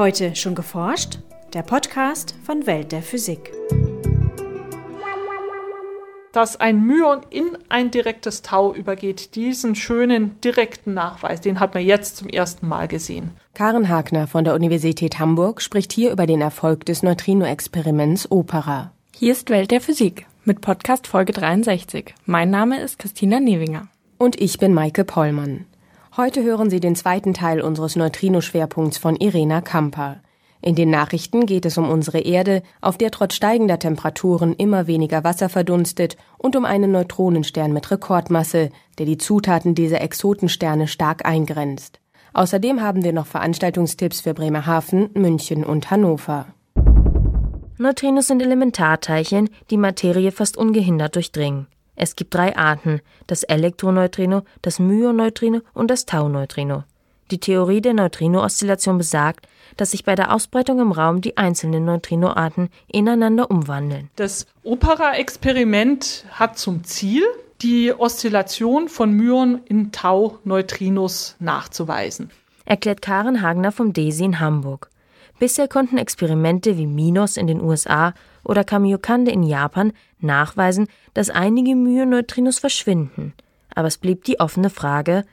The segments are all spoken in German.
Heute schon geforscht? Der Podcast von Welt der Physik. Dass ein Myon in ein direktes Tau übergeht, diesen schönen direkten Nachweis, den hat man jetzt zum ersten Mal gesehen. Karen Hagner von der Universität Hamburg spricht hier über den Erfolg des Neutrino-Experiments Opera. Hier ist Welt der Physik mit Podcast Folge 63. Mein Name ist Christina Newinger. Und ich bin Maike Pollmann. Heute hören Sie den zweiten Teil unseres Neutrino-Schwerpunkts von Irena Kamper. In den Nachrichten geht es um unsere Erde, auf der trotz steigender Temperaturen immer weniger Wasser verdunstet und um einen Neutronenstern mit Rekordmasse, der die Zutaten dieser Exotensterne stark eingrenzt. Außerdem haben wir noch Veranstaltungstipps für Bremerhaven, München und Hannover. Neutrinos sind Elementarteilchen, die Materie fast ungehindert durchdringen. Es gibt drei Arten: das Elektroneutrino, das Myoneutrino und das Tauneutrino. Die Theorie der Neutrino-Oszillation besagt, dass sich bei der Ausbreitung im Raum die einzelnen Neutrinoarten ineinander umwandeln. Das Opera-Experiment hat zum Ziel, die Oszillation von Myon in Tau-Neutrinos nachzuweisen. Erklärt Karen Hagner vom DESI in Hamburg. Bisher konnten Experimente wie MINOS in den USA oder Kamiokande in Japan nachweisen, dass einige Myoneutrinos verschwinden. Aber es blieb die offene Frage,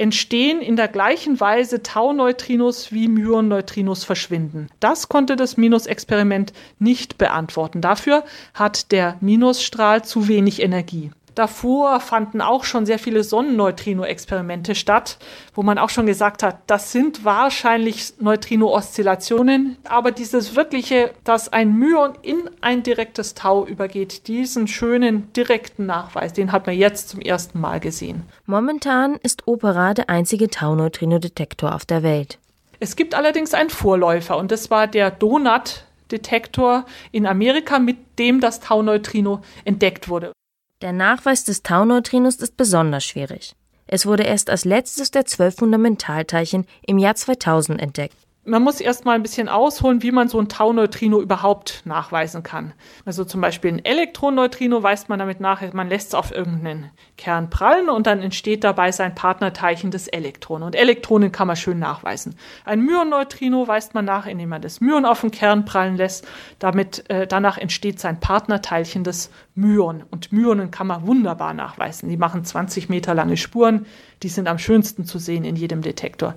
entstehen in der gleichen Weise Tau-Neutrinos wie Myon-Neutrinos verschwinden? Das konnte das Minus-Experiment nicht beantworten. Dafür hat der Minusstrahl zu wenig Energie. Davor fanden auch schon sehr viele Sonnenneutrino-Experimente statt, wo man auch schon gesagt hat, das sind wahrscheinlich Neutrino-Oszillationen, aber dieses wirkliche, dass ein Myon in ein direktes Tau übergeht, diesen schönen direkten Nachweis, den hat man jetzt zum ersten Mal gesehen. Momentan ist Opera der einzige Tau-Neutrino-Detektor auf der Welt. Es gibt allerdings einen Vorläufer und das war der Donut Detektor in Amerika, mit dem das Tau-Neutrino entdeckt wurde. Der Nachweis des Tau-Neutrinos ist besonders schwierig. Es wurde erst als letztes der zwölf Fundamentalteilchen im Jahr 2000 entdeckt man muss erst mal ein bisschen ausholen, wie man so ein Tau-Neutrino überhaupt nachweisen kann. Also zum Beispiel ein Elektroneutrino weist man damit nach, man lässt es auf irgendeinen Kern prallen und dann entsteht dabei sein Partnerteilchen des Elektron. Und Elektronen kann man schön nachweisen. Ein Myonneutrino weist man nach, indem man das Myon auf den Kern prallen lässt. Damit, äh, danach entsteht sein Partnerteilchen des Myon. Und Myonen kann man wunderbar nachweisen. Die machen 20 Meter lange Spuren. Die sind am schönsten zu sehen in jedem Detektor.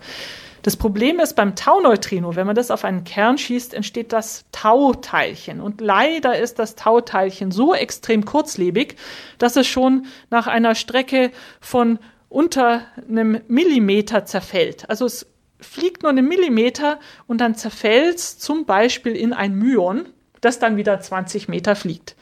Das Problem ist beim Tau-Neutrino, wenn man das auf einen Kern schießt, entsteht das Tau-Teilchen. Und leider ist das Tau-Teilchen so extrem kurzlebig, dass es schon nach einer Strecke von unter einem Millimeter zerfällt. Also es fliegt nur einen Millimeter und dann zerfällt es zum Beispiel in ein Myon, das dann wieder 20 Meter fliegt.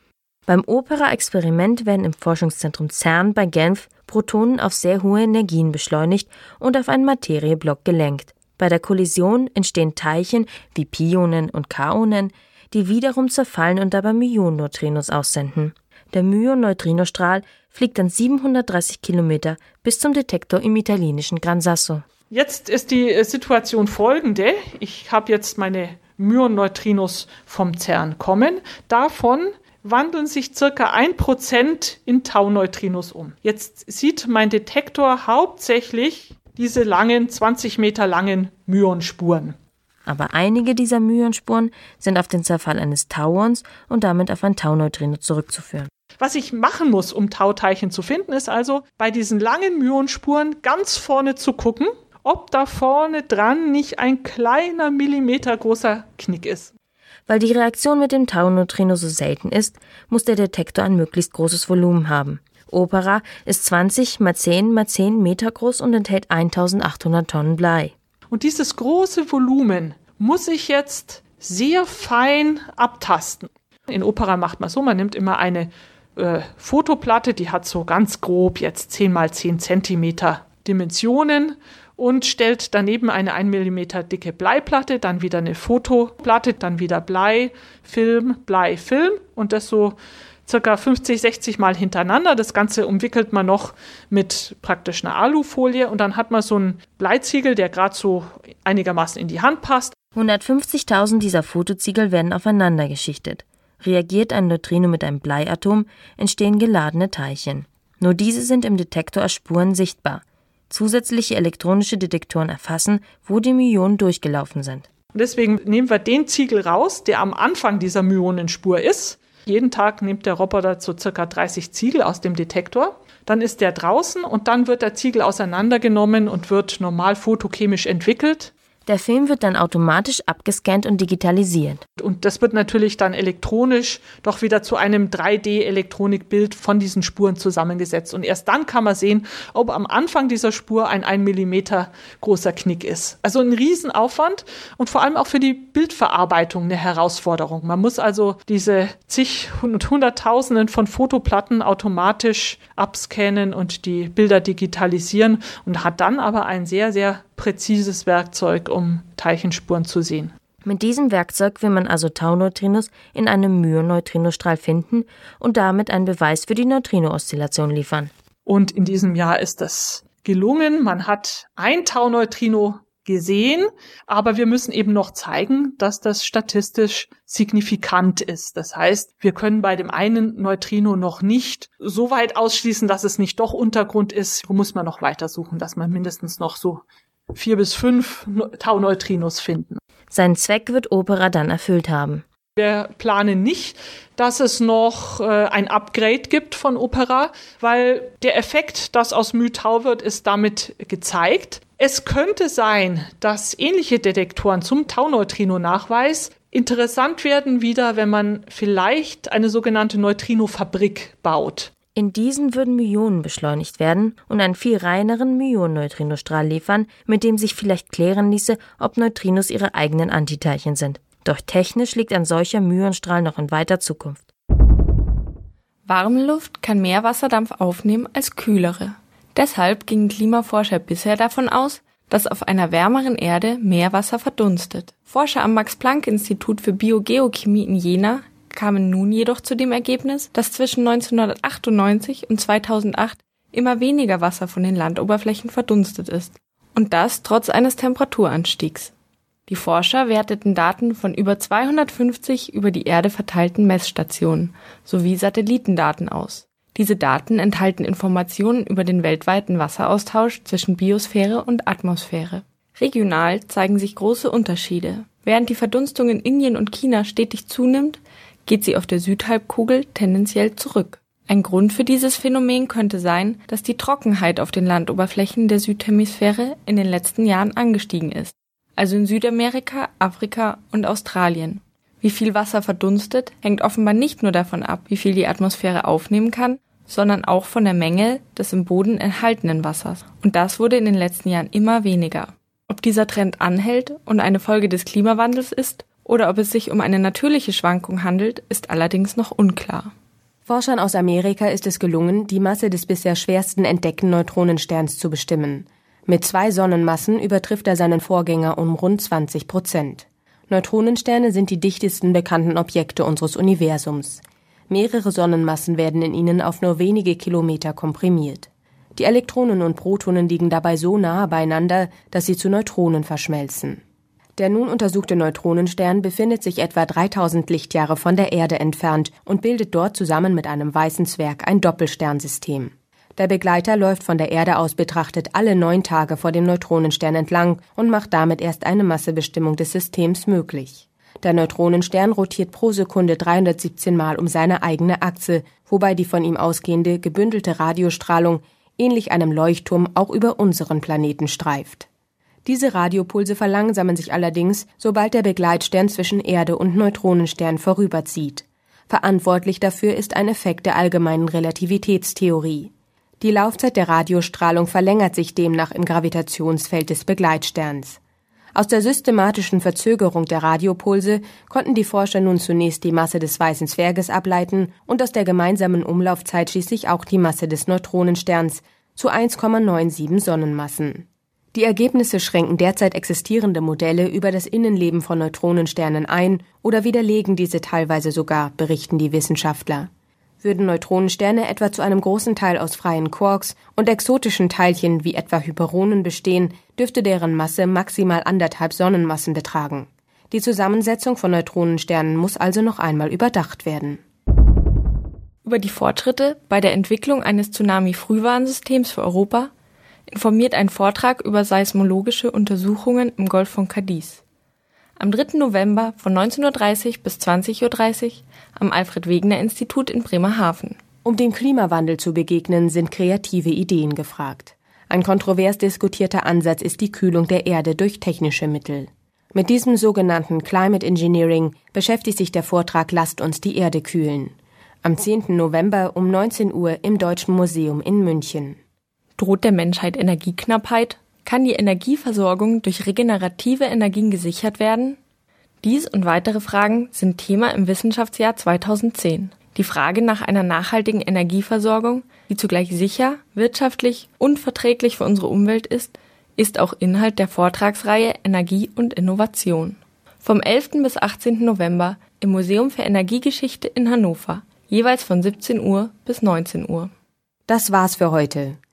Beim Opera-Experiment werden im Forschungszentrum CERN bei Genf Protonen auf sehr hohe Energien beschleunigt und auf einen Materieblock gelenkt. Bei der Kollision entstehen Teilchen wie Pionen und Kaonen, die wiederum zerfallen und dabei Myonneutrinos aussenden. Der Myon-Neutrinostrahl fliegt dann 730 Kilometer bis zum Detektor im italienischen Gran Sasso. Jetzt ist die äh, Situation folgende. Ich habe jetzt meine Myon-Neutrinos vom CERN kommen. Davon wandeln sich circa ein Prozent in Tau-Neutrinos um. Jetzt sieht mein Detektor hauptsächlich diese langen, 20 Meter langen Myonspuren. Aber einige dieser Myonspuren sind auf den Zerfall eines Tauons und damit auf ein Tauneutrino zurückzuführen. Was ich machen muss, um Tauteilchen zu finden, ist also bei diesen langen Myonspuren ganz vorne zu gucken, ob da vorne dran nicht ein kleiner Millimeter großer Knick ist. Weil die Reaktion mit dem Tau-Neutrino so selten ist, muss der Detektor ein möglichst großes Volumen haben. Opera ist 20 mal 10 mal 10 Meter groß und enthält 1800 Tonnen Blei. Und dieses große Volumen muss ich jetzt sehr fein abtasten. In Opera macht man so, man nimmt immer eine äh, Fotoplatte, die hat so ganz grob jetzt 10 mal 10 Zentimeter Dimensionen und stellt daneben eine 1 mm dicke Bleiplatte, dann wieder eine Fotoplatte, dann wieder Blei, Film, Blei, Film und das so circa 50, 60 Mal hintereinander. Das Ganze umwickelt man noch mit praktisch einer Alufolie und dann hat man so einen Bleiziegel, der gerade so einigermaßen in die Hand passt. 150.000 dieser Fotoziegel werden aufeinander geschichtet. Reagiert ein Neutrino mit einem Bleiatom, entstehen geladene Teilchen. Nur diese sind im Detektor als Spuren sichtbar. Zusätzliche elektronische Detektoren erfassen, wo die Myonen durchgelaufen sind. Deswegen nehmen wir den Ziegel raus, der am Anfang dieser Myonenspur ist. Jeden Tag nimmt der Roboter so circa 30 Ziegel aus dem Detektor. Dann ist der draußen und dann wird der Ziegel auseinandergenommen und wird normal photochemisch entwickelt. Der Film wird dann automatisch abgescannt und digitalisiert. Und das wird natürlich dann elektronisch doch wieder zu einem 3D-Elektronikbild von diesen Spuren zusammengesetzt. Und erst dann kann man sehen, ob am Anfang dieser Spur ein 1 Millimeter großer Knick ist. Also ein Riesenaufwand und vor allem auch für die Bildverarbeitung eine Herausforderung. Man muss also diese zig und hunderttausenden von Fotoplatten automatisch abscannen und die Bilder digitalisieren und hat dann aber ein sehr, sehr präzises Werkzeug, um Teilchenspuren zu sehen. Mit diesem Werkzeug will man also Tauneutrinos in einem Myoneutrinostrahl finden und damit einen Beweis für die Neutrino-Oszillation liefern. Und in diesem Jahr ist das gelungen. Man hat ein Tauneutrino gesehen, aber wir müssen eben noch zeigen, dass das statistisch signifikant ist. Das heißt, wir können bei dem einen Neutrino noch nicht so weit ausschließen, dass es nicht doch Untergrund ist. Wo muss man noch weiter suchen, dass man mindestens noch so vier bis fünf Tau-Neutrinos finden. Sein Zweck wird Opera dann erfüllt haben. Wir planen nicht, dass es noch äh, ein Upgrade gibt von Opera, weil der Effekt, das aus Mythau wird, ist damit gezeigt. Es könnte sein, dass ähnliche Detektoren zum Tau-Neutrino-Nachweis interessant werden wieder, wenn man vielleicht eine sogenannte Neutrino-Fabrik baut. In diesen würden Myonen beschleunigt werden und einen viel reineren Myonen-Neutrinostrahl liefern, mit dem sich vielleicht klären ließe, ob Neutrinos ihre eigenen Antiteilchen sind. Doch technisch liegt ein solcher Myonstrahl noch in weiter Zukunft. Warme Luft kann mehr Wasserdampf aufnehmen als kühlere. Deshalb gingen Klimaforscher bisher davon aus, dass auf einer wärmeren Erde mehr Wasser verdunstet. Forscher am Max-Planck-Institut für Biogeochemie in Jena kamen nun jedoch zu dem Ergebnis, dass zwischen 1998 und 2008 immer weniger Wasser von den Landoberflächen verdunstet ist. Und das trotz eines Temperaturanstiegs. Die Forscher werteten Daten von über 250 über die Erde verteilten Messstationen sowie Satellitendaten aus. Diese Daten enthalten Informationen über den weltweiten Wasseraustausch zwischen Biosphäre und Atmosphäre. Regional zeigen sich große Unterschiede. Während die Verdunstung in Indien und China stetig zunimmt, geht sie auf der Südhalbkugel tendenziell zurück. Ein Grund für dieses Phänomen könnte sein, dass die Trockenheit auf den Landoberflächen der Südhemisphäre in den letzten Jahren angestiegen ist, also in Südamerika, Afrika und Australien. Wie viel Wasser verdunstet, hängt offenbar nicht nur davon ab, wie viel die Atmosphäre aufnehmen kann, sondern auch von der Menge des im Boden enthaltenen Wassers. Und das wurde in den letzten Jahren immer weniger. Ob dieser Trend anhält und eine Folge des Klimawandels ist oder ob es sich um eine natürliche Schwankung handelt, ist allerdings noch unklar. Forschern aus Amerika ist es gelungen, die Masse des bisher schwersten entdeckten Neutronensterns zu bestimmen. Mit zwei Sonnenmassen übertrifft er seinen Vorgänger um rund 20 Prozent. Neutronensterne sind die dichtesten bekannten Objekte unseres Universums. Mehrere Sonnenmassen werden in ihnen auf nur wenige Kilometer komprimiert. Die Elektronen und Protonen liegen dabei so nahe beieinander, dass sie zu Neutronen verschmelzen. Der nun untersuchte Neutronenstern befindet sich etwa 3000 Lichtjahre von der Erde entfernt und bildet dort zusammen mit einem weißen Zwerg ein Doppelsternsystem. Der Begleiter läuft von der Erde aus betrachtet alle neun Tage vor dem Neutronenstern entlang und macht damit erst eine Massebestimmung des Systems möglich. Der Neutronenstern rotiert pro Sekunde 317 Mal um seine eigene Achse, wobei die von ihm ausgehende gebündelte Radiostrahlung ähnlich einem Leuchtturm auch über unseren Planeten streift. Diese Radiopulse verlangsamen sich allerdings, sobald der Begleitstern zwischen Erde und Neutronenstern vorüberzieht. Verantwortlich dafür ist ein Effekt der allgemeinen Relativitätstheorie. Die Laufzeit der Radiostrahlung verlängert sich demnach im Gravitationsfeld des Begleitsterns. Aus der systematischen Verzögerung der Radiopulse konnten die Forscher nun zunächst die Masse des weißen Zwerges ableiten und aus der gemeinsamen Umlaufzeit schließlich auch die Masse des Neutronensterns zu 1,97 Sonnenmassen. Die Ergebnisse schränken derzeit existierende Modelle über das Innenleben von Neutronensternen ein oder widerlegen diese teilweise sogar, berichten die Wissenschaftler. Würden Neutronensterne etwa zu einem großen Teil aus freien Quarks und exotischen Teilchen wie etwa Hyperonen bestehen, dürfte deren Masse maximal anderthalb Sonnenmassen betragen. Die Zusammensetzung von Neutronensternen muss also noch einmal überdacht werden. Über die Fortschritte bei der Entwicklung eines Tsunami-Frühwarnsystems für Europa informiert ein Vortrag über seismologische Untersuchungen im Golf von Cadiz. am 3. November von 19.30 Uhr bis 20.30 Uhr am Alfred-Wegener-Institut in Bremerhaven. Um dem Klimawandel zu begegnen, sind kreative Ideen gefragt. Ein kontrovers diskutierter Ansatz ist die Kühlung der Erde durch technische Mittel. Mit diesem sogenannten Climate Engineering beschäftigt sich der Vortrag Lasst uns die Erde kühlen. Am 10. November um 19 Uhr im Deutschen Museum in München. Droht der Menschheit Energieknappheit? Kann die Energieversorgung durch regenerative Energien gesichert werden? Dies und weitere Fragen sind Thema im Wissenschaftsjahr 2010. Die Frage nach einer nachhaltigen Energieversorgung, die zugleich sicher, wirtschaftlich und verträglich für unsere Umwelt ist, ist auch Inhalt der Vortragsreihe Energie und Innovation. Vom 11. bis 18. November im Museum für Energiegeschichte in Hannover, jeweils von 17 Uhr bis 19 Uhr. Das war's für heute.